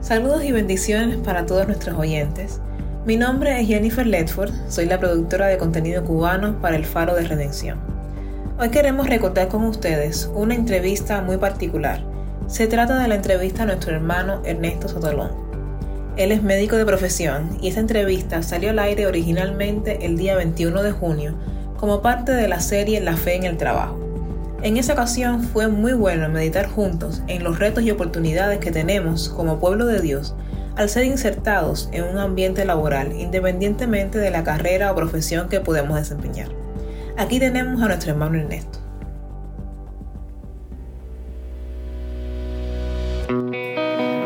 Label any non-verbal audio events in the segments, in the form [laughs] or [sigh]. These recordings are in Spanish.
Saludos y bendiciones para todos nuestros oyentes. Mi nombre es Jennifer Ledford, soy la productora de contenido cubano para el Faro de Redención. Hoy queremos recordar con ustedes una entrevista muy particular. Se trata de la entrevista a nuestro hermano Ernesto Sotolón. Él es médico de profesión y esta entrevista salió al aire originalmente el día 21 de junio como parte de la serie La fe en el trabajo. En esa ocasión fue muy bueno meditar juntos en los retos y oportunidades que tenemos como pueblo de Dios al ser insertados en un ambiente laboral independientemente de la carrera o profesión que podemos desempeñar. Aquí tenemos a nuestro hermano Ernesto.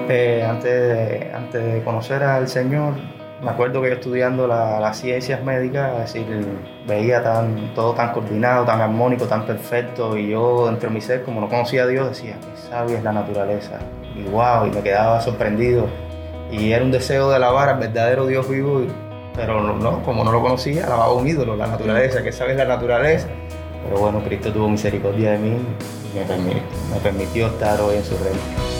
Eh, antes, de, antes de conocer al Señor, me acuerdo que yo estudiando las ciencias médicas, es decir, veía tan, todo tan coordinado, tan armónico, tan perfecto, y yo dentro de mi ser, como no conocía a Dios, decía, qué sabia es la naturaleza, y wow, y me quedaba sorprendido, y era un deseo de alabar al verdadero Dios vivo, pero no, como no lo conocía, alababa un ídolo, la naturaleza, que sabes la naturaleza, pero bueno, Cristo tuvo misericordia de mí y me permitió, me permitió estar hoy en su reino.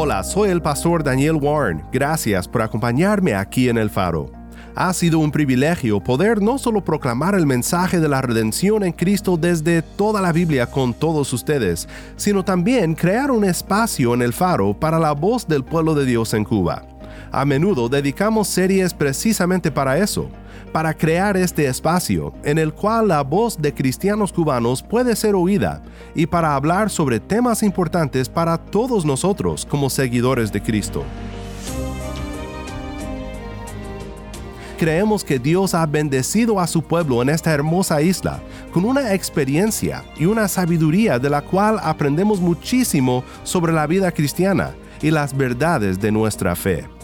Hola, soy el pastor Daniel Warren. Gracias por acompañarme aquí en el faro. Ha sido un privilegio poder no solo proclamar el mensaje de la redención en Cristo desde toda la Biblia con todos ustedes, sino también crear un espacio en el faro para la voz del pueblo de Dios en Cuba. A menudo dedicamos series precisamente para eso para crear este espacio en el cual la voz de cristianos cubanos puede ser oída y para hablar sobre temas importantes para todos nosotros como seguidores de Cristo. Creemos que Dios ha bendecido a su pueblo en esta hermosa isla con una experiencia y una sabiduría de la cual aprendemos muchísimo sobre la vida cristiana y las verdades de nuestra fe.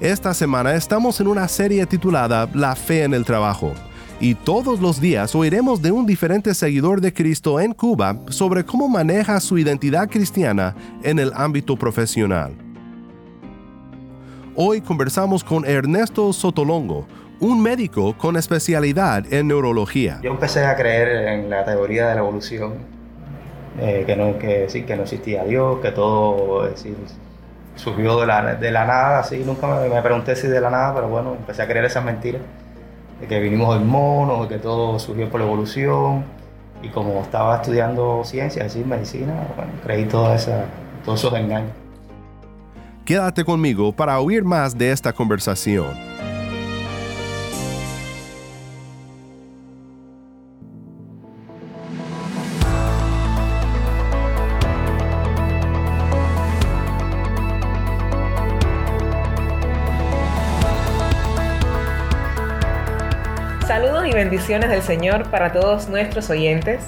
Esta semana estamos en una serie titulada La fe en el trabajo. Y todos los días oiremos de un diferente seguidor de Cristo en Cuba sobre cómo maneja su identidad cristiana en el ámbito profesional. Hoy conversamos con Ernesto Sotolongo, un médico con especialidad en neurología. Yo empecé a creer en la teoría de la evolución, eh, que, no, que, sí, que no existía Dios, que todo surgió de la, de la nada, así, nunca me, pregunté si de la nada, pero bueno, empecé a creer esas mentiras, de que vinimos del mono, de que todo surgió por la evolución, y como estaba estudiando ciencias, así, medicina, bueno, creí todos esos engaños. Quédate conmigo para oír más de esta conversación. Bendiciones del Señor para todos nuestros oyentes.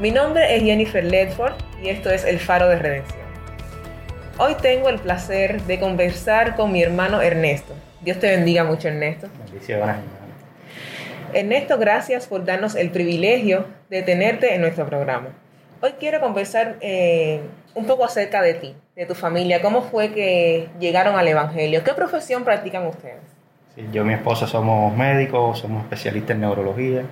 Mi nombre es Jennifer Ledford y esto es El Faro de Redención. Hoy tengo el placer de conversar con mi hermano Ernesto. Dios te bendiga mucho, Ernesto. Bendiciones. Ernesto, gracias por darnos el privilegio de tenerte en nuestro programa. Hoy quiero conversar eh, un poco acerca de ti, de tu familia. ¿Cómo fue que llegaron al Evangelio? ¿Qué profesión practican ustedes? Yo y mi esposa somos médicos, somos especialistas en neurología.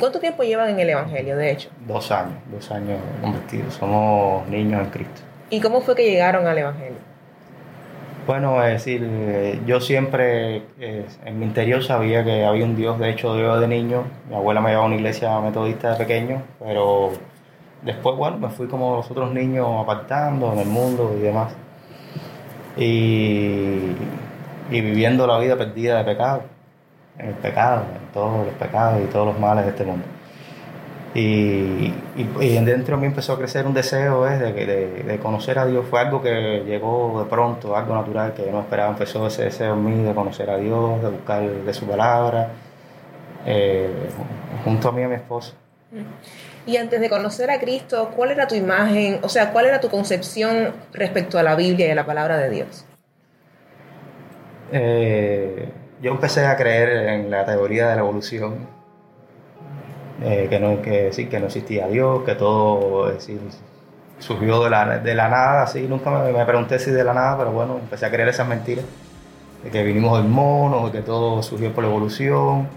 ¿Cuánto tiempo llevan en el Evangelio, de hecho? Dos años, dos años convertidos. Somos niños en Cristo. ¿Y cómo fue que llegaron al Evangelio? Bueno, es decir, yo siempre eh, en mi interior sabía que había un Dios, de hecho yo de niño, mi abuela me llevaba a una iglesia metodista de pequeño, pero después, bueno, me fui como los otros niños apartando en el mundo y demás. Y y viviendo la vida perdida de pecado, en el pecado, en todos los pecados y todos los males de este mundo. Y, y, y dentro de mí empezó a crecer un deseo ¿ves? de, de, de, conocer a Dios. Fue algo que llegó de pronto, algo natural que yo no esperaba. Empezó ese deseo en mí de conocer a Dios, de buscar de su palabra, eh, junto a mí y a mi esposa. Y antes de conocer a Cristo, ¿cuál era tu imagen? O sea, ¿cuál era tu concepción respecto a la Biblia y a la palabra de Dios? Eh, yo empecé a creer en la teoría de la evolución eh, que, no, que, sí, que no existía Dios, que todo decir, surgió de la, de la nada, así, nunca me, me, pregunté si de la nada, pero bueno, empecé a creer esas mentiras, de que vinimos del mono, de que todo surgió por la evolución,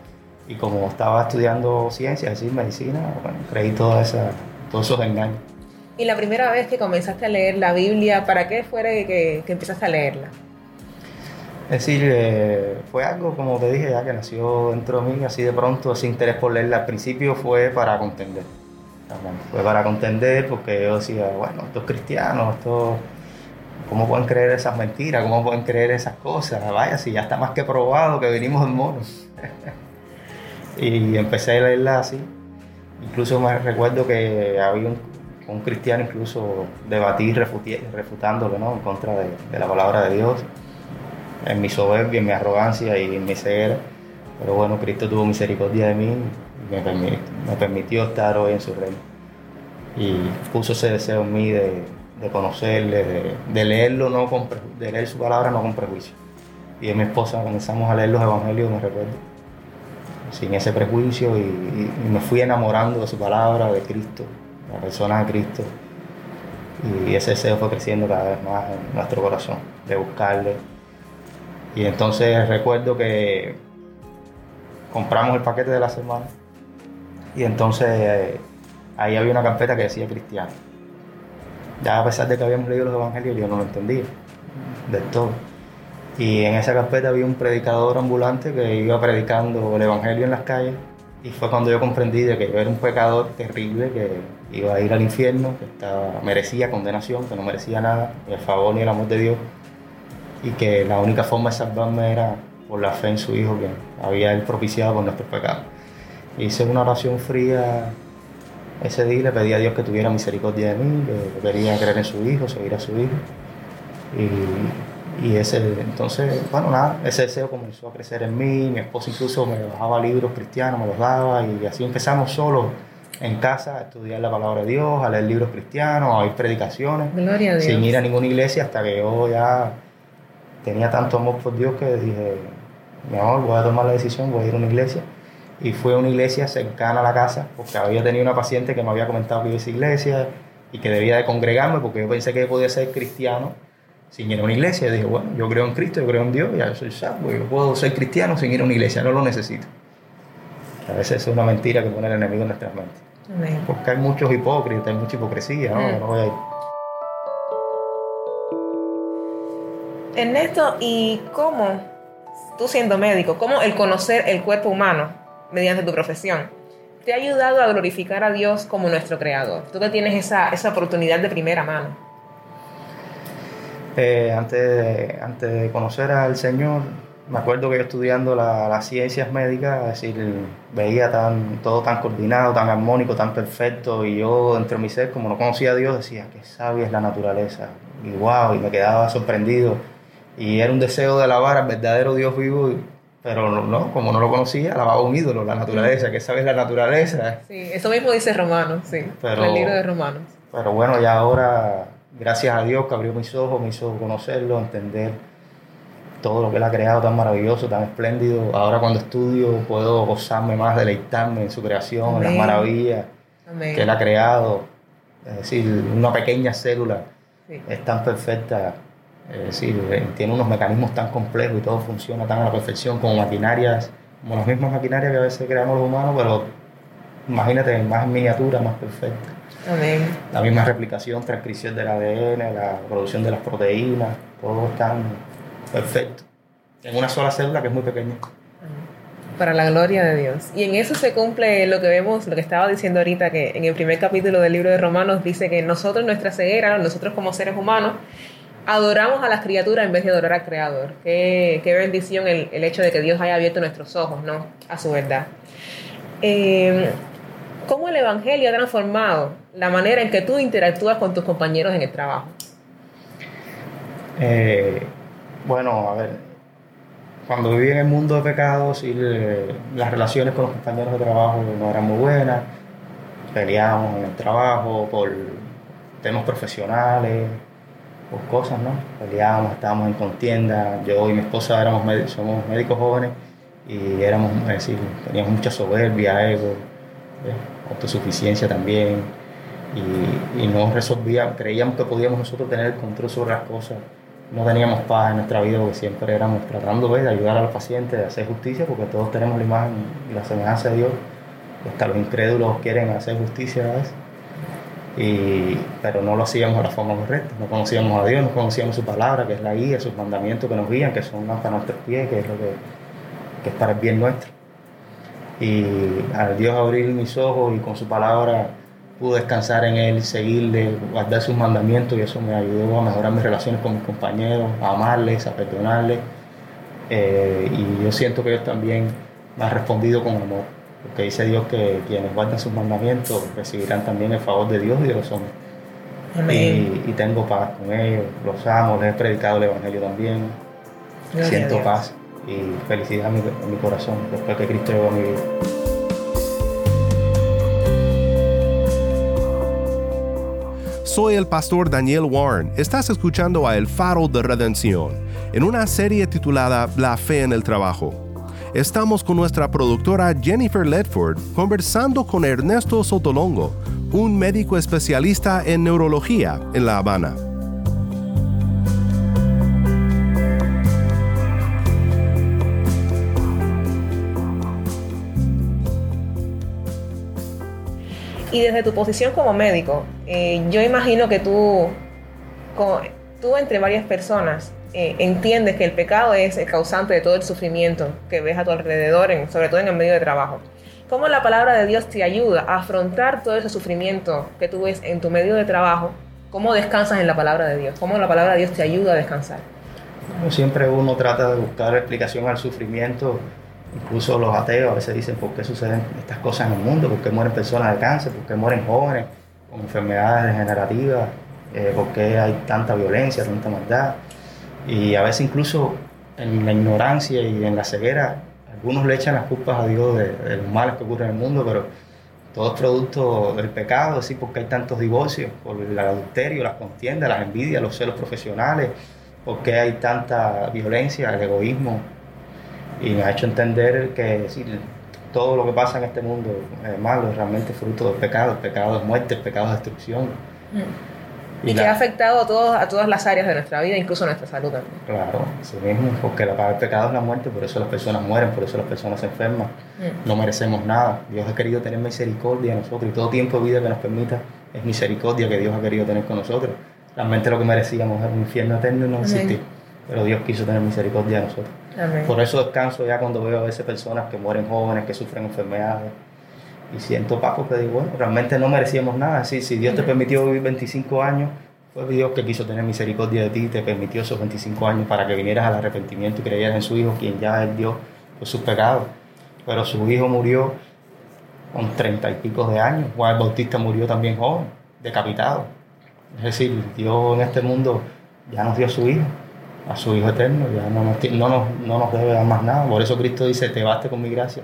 y como estaba estudiando ciencias, así, medicina, bueno, creí toda esa, todos esos engaños. ¿Y la primera vez que comenzaste a leer la Biblia, para qué fue que, que empezaste a leerla? Es decir, eh, fue algo, como te dije, ya que nació dentro de mí, así de pronto, ese interés por leerla. Al principio fue para contender. Fue para contender porque yo decía, bueno, estos cristianos, estos, ¿cómo pueden creer esas mentiras? ¿Cómo pueden creer esas cosas? Vaya, si ya está más que probado que venimos del mono. [laughs] y empecé a leerla así. Incluso me recuerdo que había un, cristiano incluso debatir refutándolo ¿no? en contra de la palabra de Dios en mi soberbia, en mi arrogancia y en mi ceguera. Pero bueno, Cristo tuvo misericordia de mí y me, permitió, estar hoy en su reino. Y puso ese deseo en mí de, de conocerle, de, de, leerlo, no con, de leer su palabra no con prejuicio. Y en mi esposa comenzamos a leer los evangelios, me recuerdo, sin ese prejuicio y me fui enamorando de su palabra, de Cristo, de la persona de Cristo. Y ese deseo fue creciendo cada vez más en nuestro corazón, de buscarle, y entonces recuerdo que compramos el paquete de la semana y entonces eh, ahí había una carpeta que decía cristiano. Ya a pesar de que habíamos leído los evangelios, yo no lo entendía del todo. Y en esa carpeta había un predicador ambulante que iba predicando el evangelio en las calles y fue cuando yo comprendí de que yo era un pecador terrible que iba a ir al infierno, que estaba, merecía condenación, que no merecía nada, ni el favor ni el amor de Dios y que la única forma de salvarme era por la fe en su Hijo que había él propiciado por nuestros pecados. Hice una oración fría ese día, le pedí a Dios que tuviera misericordia de mí, que quería creer en su Hijo, seguir a su Hijo. Y, y ese, entonces, bueno, nada, ese deseo comenzó a crecer en mí, mi esposa incluso me bajaba libros cristianos, me los daba y así empezamos solos en casa a estudiar la palabra de Dios, a leer libros cristianos, a oír predicaciones, Gloria a Dios. sin ir a ninguna iglesia hasta que yo ya tenía tanto amor por Dios que dije, mi amor, voy a tomar la decisión, voy a ir a una iglesia. Y fue a una iglesia cercana a la casa, porque había tenido una paciente que me había comentado que iba a esa iglesia y que debía de congregarme, porque yo pensé que podía ser cristiano sin ir a una iglesia. Y dije, bueno, yo creo en Cristo, yo creo en Dios, ya soy salvo, yo puedo ser cristiano sin ir a una iglesia, no lo necesito. A veces es una mentira que pone el enemigo en nuestras mentes. Porque hay muchos hipócritas, hay mucha hipocresía, ¿no? Mm. no voy a ir. Ernesto, ¿y cómo, tú siendo médico, cómo el conocer el cuerpo humano mediante tu profesión te ha ayudado a glorificar a Dios como nuestro creador? Tú que tienes esa, esa oportunidad de primera mano. Eh, antes, de, antes de conocer al Señor, me acuerdo que yo estudiando la, las ciencias médicas, es decir, veía tan, todo tan coordinado, tan armónico, tan perfecto, y yo dentro de mi ser, como no conocía a Dios, decía, qué sabia es la naturaleza, y wow, y me quedaba sorprendido y era un deseo de alabar al verdadero Dios vivo, pero no, no como no lo conocía, alababa un ídolo, la naturaleza, que sabes la naturaleza. Sí, eso mismo dice Romanos, sí, Pero- el libro de Romanos. Pero bueno, ya ahora, gracias a Dios que abrió mis ojos, me hizo conocerlo, entender todo lo que Él ha creado tan maravilloso, tan espléndido. Ahora cuando estudio puedo gozarme más, deleitarme en su creación, en las maravillas Amén. que Él ha creado. Es decir, una pequeña célula Sí. es tan perfecta, es decir, eh, tiene unos mecanismos tan complejos y todo funciona tan a la perfección como maquinarias, como las mismas maquinarias que a veces creamos los humanos, pero imagínate, más miniatura, más perfecta. Amén. La misma replicación, transcripción del ADN, la producción de las proteínas, todo es tan perfecto. En una sola célula que es muy pequeña. Para la gloria de Dios. Y en eso se cumple lo que vemos, lo que estaba diciendo ahorita, que en el primer capítulo del libro de Romanos dice que nosotros, nuestra ceguera, nosotros como seres humanos, adoramos a las criaturas en vez de adorar al Creador. Qué, qué bendición el, el hecho de que Dios haya abierto nuestros ojos, ¿no? A su verdad. Eh, ¿cómo el Evangelio ha transformado la manera en que tú interactúas con tus compañeros en el trabajo? Eh, bueno, a ver, cuando viví en el mundo de pecados y las relaciones con los compañeros de trabajo no eran muy buenas, peleábamos en el trabajo por temas profesionales, por cosas, ¿no? Peleábamos, estábamos en contienda, yo y mi esposa éramos somos médicos jóvenes y éramos, es decir, teníamos mucha soberbia, ego, autosuficiencia también y, y no resolvíamos, creíamos que podíamos nosotros tener el control sobre las cosas no teníamos paz en nuestra vida porque siempre éramos tratando de ayudar a los pacientes, de hacer justicia, porque todos tenemos la imagen y la semejanza de Dios. Hasta los incrédulos quieren hacer justicia a veces. Y, pero no lo hacíamos de la forma correcta. No conocíamos a Dios, no conocíamos su palabra, que es la guía, sus mandamientos que nos guían, que son para nuestros pies, que es lo que, que es para el bien nuestro. Y al Dios abrir mis ojos y con su palabra pude descansar en Él, seguirle, guardar sus mandamientos y eso me ayudó a mejorar mis relaciones con mis compañeros, a amarles, a perdonarles. Eh, y yo siento que ellos también me han respondido con amor, porque dice Dios que quienes guardan sus mandamientos recibirán también el favor de Dios y de los hombres. Y, tengo paz con ellos, los amo, les he predicado el Evangelio también. siento paz y felicidad en mi, en mi corazón después que Cristo llegó a mi vida. Soy el pastor Daniel Warren. Estás escuchando a El Faro de Redención, en una serie titulada La Fe en el Trabajo. Estamos con nuestra productora Jennifer Ledford conversando con Ernesto Sotolongo, un médico especialista en neurología en La Habana. Y desde tu posición como médico, eh, yo imagino que tú, tú entre varias personas, eh, entiendes que el pecado es el causante de todo el sufrimiento que ves a tu alrededor, sobre todo en el medio de trabajo. ¿Cómo la palabra de Dios te ayuda a afrontar todo ese sufrimiento que tú ves en tu medio de trabajo? ¿Cómo descansas en la palabra de Dios? ¿Cómo la palabra de Dios te ayuda a descansar? siempre uno trata de buscar explicación al sufrimiento Incluso los ateos a veces dicen por qué suceden estas cosas en el mundo, por qué mueren personas de cáncer, por qué mueren jóvenes con enfermedades degenerativas, eh, por qué hay tanta violencia, tanta maldad. Y a veces incluso en la ignorancia y en la ceguera, algunos le echan las culpas a Dios de, los males que ocurren en el mundo, pero todo es producto del pecado, así porque hay tantos divorcios, por el adulterio, las contiendas, las envidias, los celos profesionales, porque hay tanta violencia, el egoísmo, y me ha hecho entender que todo lo que pasa en este mundo es malo, es realmente fruto del pecado. El pecado es muerte, el pecado es destrucción. Mm. Y, que ha afectado a, todos, a todas las áreas de nuestra vida, incluso a nuestra salud también. Claro, así mismo, porque la paga del pecado es la muerte, por eso las personas mueren, por eso las personas se enferman. Mm. No merecemos nada. Dios ha querido tener misericordia de nosotros y todo tiempo de vida que nos permita es misericordia que Dios ha querido tener con nosotros. Realmente lo que merecíamos era un infierno eterno y no existir, pero Dios quiso tener misericordia de nosotros. Por eso descanso ya cuando veo a veces personas que mueren jóvenes, que sufren enfermedades. Y siento paz porque digo, bueno, realmente no merecíamos nada. si Dios te permitió vivir 25 años, fue Dios que quiso tener misericordia de ti, te permitió esos 25 años para que vinieras al arrepentimiento y creyeras en su Hijo, quien ya es Dios por sus pecados. Pero su Hijo murió con treinta y pico de años. Juan el Bautista murió también joven, decapitado. Es decir, Dios en este mundo ya nos dio a su Hijo a su Hijo eterno, ya no nos, no, nos, debe dar más nada. Por eso Cristo dice, te baste con mi gracia,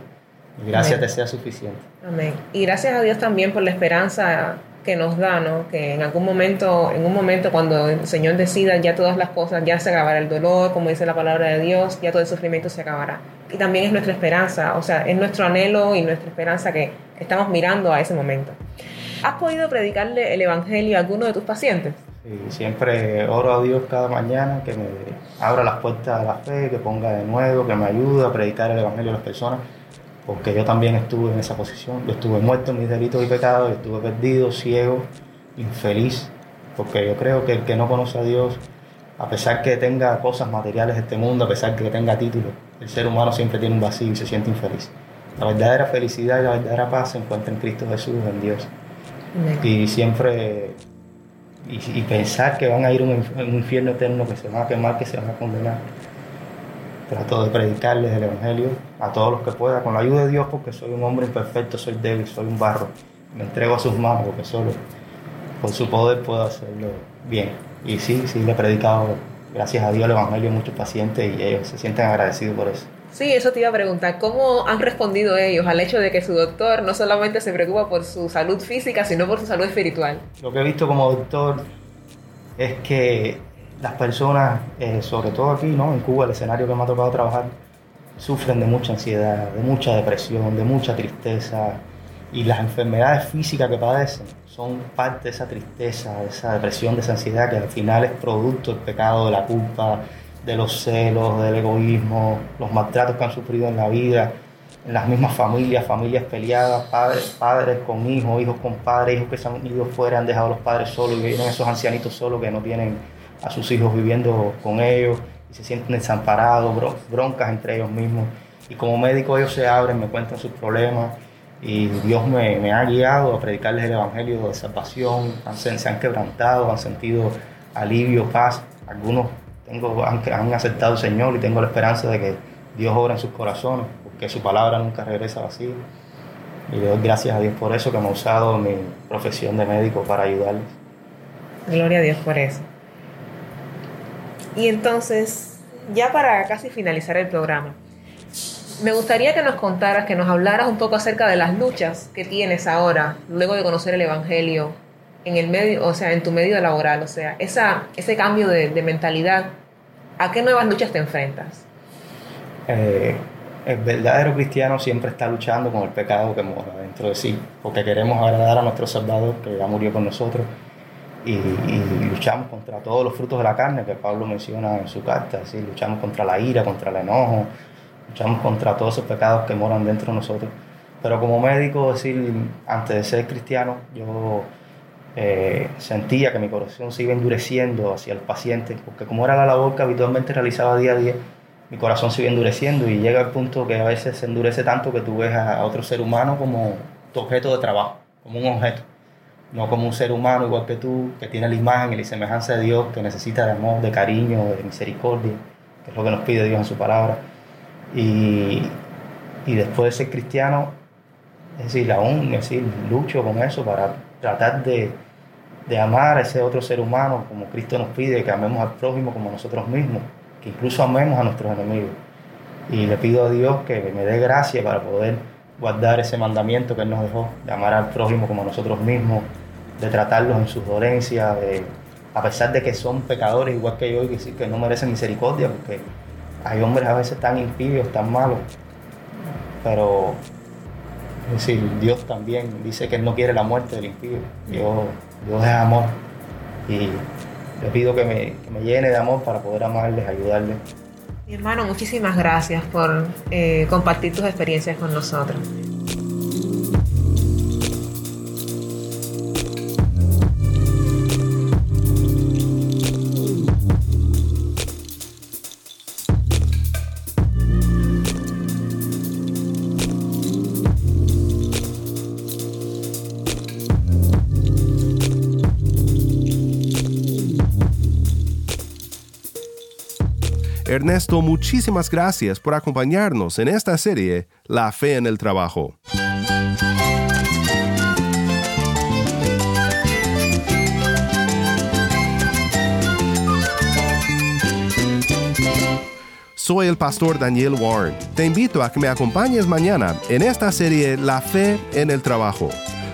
mi gracia te sea suficiente. Amén. Y gracias a Dios también por la esperanza que nos da, ¿no? Que en algún momento, en un momento cuando el Señor decida ya todas las cosas, ya se acabará el dolor, como dice la palabra de Dios, ya todo el sufrimiento se acabará. Y también es nuestra esperanza, o sea, es nuestro anhelo y nuestra esperanza que estamos mirando a ese momento. ¿Has podido predicarle el Evangelio a alguno de tus pacientes? Y siempre oro a Dios cada mañana que me abra las puertas de la fe, que ponga de nuevo, que me ayude a predicar el Evangelio a las personas, porque yo también estuve en esa posición. Yo estuve muerto en mis delitos y pecados, yo estuve perdido, ciego, infeliz, porque yo creo que el que no conoce a Dios, a pesar que tenga cosas materiales de este mundo, a pesar que tenga títulos, el ser humano siempre tiene un vacío y se siente infeliz. La verdadera felicidad y la verdadera paz se encuentra en Cristo Jesús, en Dios. Y siempre y, pensar que van a ir a un, infierno eterno, que se van a quemar, que se van a condenar. Trato de predicarles el Evangelio a todos los que pueda, con la ayuda de Dios, porque soy un hombre imperfecto, soy débil, soy un barro. me entrego a sus manos porque solo por su poder puedo hacerlo bien. Y sí, sí, le he predicado, gracias a Dios, el Evangelio a muchos pacientes y ellos se sienten agradecidos por eso. Sí, eso te iba a preguntar. ¿Cómo han respondido ellos al hecho de que su doctor no solamente se preocupa por su salud física, sino por su salud espiritual? Lo que he visto como doctor es que las personas, eh, sobre todo aquí, ¿no? En Cuba, el escenario que me ha tocado trabajar, sufren de mucha ansiedad, de mucha depresión, de mucha tristeza. Y las enfermedades físicas que padecen son parte de esa tristeza, de esa depresión, de esa ansiedad que al final es producto del pecado, de la culpa, de los celos, del egoísmo, los maltratos que han sufrido en la vida, en las mismas familias, familias peleadas, padres, padres con hijos, hijos con padres, hijos que se han ido fuera, han dejado a los padres solos y vienen esos ancianitos solos que no tienen a sus hijos viviendo con ellos y se sienten desamparados, broncas entre ellos mismos. Y como médico ellos se abren, me cuentan sus problemas y Dios me, ha guiado a predicarles el Evangelio de salvación, se han quebrantado, han sentido alivio, paz. Algunos tengo, han, han aceptado al Señor y tengo la esperanza de que Dios obra en sus corazones, porque su palabra nunca regresa vacía. Y le doy gracias a Dios por eso, que me ha usado mi profesión de médico para ayudarles. Gloria a Dios por eso. Y entonces, ya para casi finalizar el programa, me gustaría que nos contaras, que nos hablaras un poco acerca de las luchas que tienes ahora, luego de conocer el Evangelio, en el medio, o sea, en tu medio laboral, o sea, esa, ese cambio de, mentalidad, ¿a qué nuevas luchas te enfrentas? Eh, el verdadero cristiano siempre está luchando con el pecado que mora dentro de sí, porque queremos agradar a nuestro Salvador que ya murió con nosotros y, luchamos contra todos los frutos de la carne que Pablo menciona en su carta, ¿sí? luchamos contra la ira, contra el enojo, luchamos contra todos esos pecados que moran dentro de nosotros. Pero como médico, decir, antes de ser cristiano, yo eh, sentía que mi corazón se iba endureciendo hacia el paciente, porque como era la labor que habitualmente realizaba día a día, mi corazón se iba endureciendo y llega al punto que a veces se endurece tanto que tú ves a, otro ser humano como tu objeto de trabajo, como un objeto, no como un ser humano igual que tú, que tiene la imagen y la semejanza de Dios, que necesita de amor, de cariño, de misericordia, que es lo que nos pide Dios en su palabra. Y, y después de ser cristiano, es decir, aún es decir, lucho con eso para tratar de de amar a ese otro ser humano como Cristo nos pide, que amemos al prójimo como nosotros mismos, que incluso amemos a nuestros enemigos. Y le pido a Dios que me dé gracia para poder guardar ese mandamiento que Él nos dejó, de amar al prójimo como nosotros mismos, de tratarlos en sus dolencias, a pesar de que son pecadores igual que yo y que, que no merecen misericordia, porque hay hombres a veces tan impíos, tan malos, pero es Dios también dice que Él no quiere la muerte del impío. Dios, Dios es amor. Y le pido que me, que me llene de amor para poder amarles, ayudarles. Mi hermano, muchísimas gracias por eh, compartir tus experiencias con nosotros. Ernesto, muchísimas gracias por acompañarnos en esta serie La Fe en el Trabajo. Soy el pastor Daniel Warren. Te invito a que me acompañes mañana en esta serie La Fe en el Trabajo.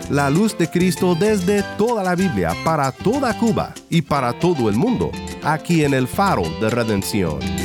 La luz de Cristo desde toda la Biblia, para toda Cuba y para todo el mundo, aquí en el faro de redención.